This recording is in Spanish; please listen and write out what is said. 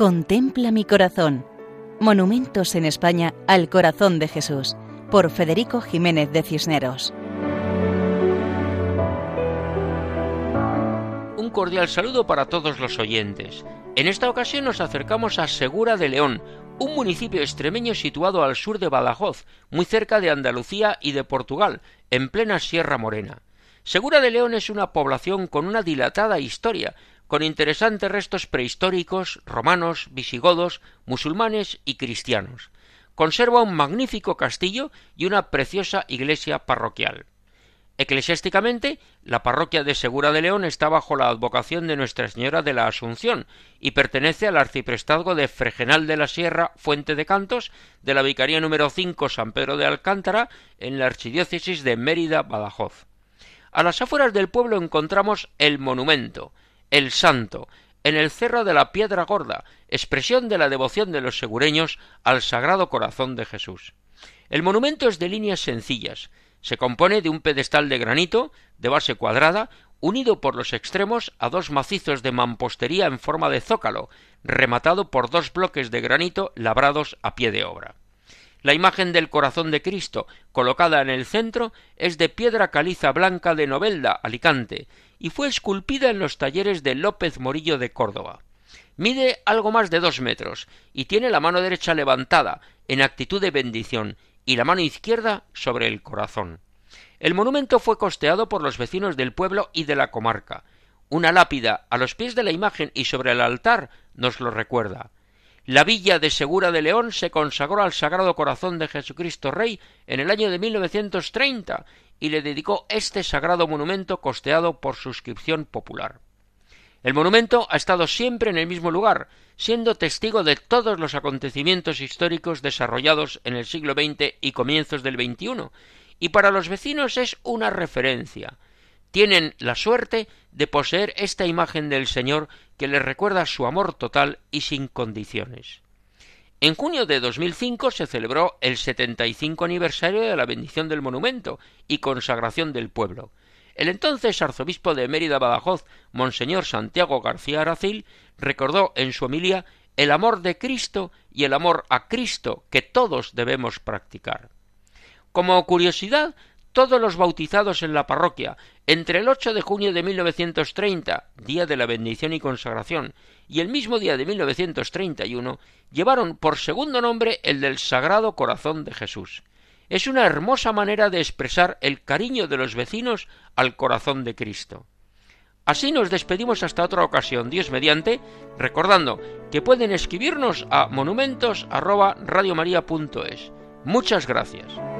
Contempla mi corazón. Monumentos en España al corazón de Jesús, por Federico Jiménez de Cisneros. Un cordial saludo para todos los oyentes. En esta ocasión nos acercamos a Segura de León, un municipio extremeño situado al sur de Badajoz, muy cerca de Andalucía y de Portugal, en plena Sierra Morena. Segura de León es una población con una dilatada historia, con interesantes restos prehistóricos, romanos, visigodos, musulmanes y cristianos. Conserva un magnífico castillo y una preciosa iglesia parroquial. Eclesiásticamente, la parroquia de Segura de León está bajo la advocación de Nuestra Señora de la Asunción y pertenece al arciprestazgo de Fregenal de la Sierra, Fuente de Cantos, de la Vicaría número 5 San Pedro de Alcántara, en la archidiócesis de Mérida, Badajoz. A las afueras del pueblo encontramos el monumento, el Santo, en el Cerro de la Piedra Gorda, expresión de la devoción de los segureños al Sagrado Corazón de Jesús. El monumento es de líneas sencillas, se compone de un pedestal de granito, de base cuadrada, unido por los extremos a dos macizos de mampostería en forma de zócalo, rematado por dos bloques de granito labrados a pie de obra. La imagen del corazón de Cristo, colocada en el centro, es de piedra caliza blanca de Novelda, Alicante, y fue esculpida en los talleres de López Morillo de Córdoba. Mide algo más de dos metros y tiene la mano derecha levantada, en actitud de bendición, y la mano izquierda sobre el corazón. El monumento fue costeado por los vecinos del pueblo y de la comarca. Una lápida a los pies de la imagen y sobre el altar nos lo recuerda. La villa de Segura de León se consagró al Sagrado Corazón de Jesucristo Rey en el año de 1930 y le dedicó este sagrado monumento costeado por suscripción popular. El monumento ha estado siempre en el mismo lugar, siendo testigo de todos los acontecimientos históricos desarrollados en el siglo XX y comienzos del XXI, y para los vecinos es una referencia, tienen la suerte de poseer esta imagen del Señor que les recuerda su amor total y sin condiciones. En junio de 2005 se celebró el 75 aniversario de la bendición del monumento y consagración del pueblo. El entonces arzobispo de Mérida Badajoz, Monseñor Santiago García Aracil, recordó en su homilía el amor de Cristo y el amor a Cristo que todos debemos practicar. Como curiosidad, todos los bautizados en la parroquia entre el 8 de junio de 1930, día de la bendición y consagración, y el mismo día de 1931, llevaron por segundo nombre el del Sagrado Corazón de Jesús. Es una hermosa manera de expresar el cariño de los vecinos al corazón de Cristo. Así nos despedimos hasta otra ocasión, Dios mediante, recordando que pueden escribirnos a monumentos@radiomaria.es. Muchas gracias.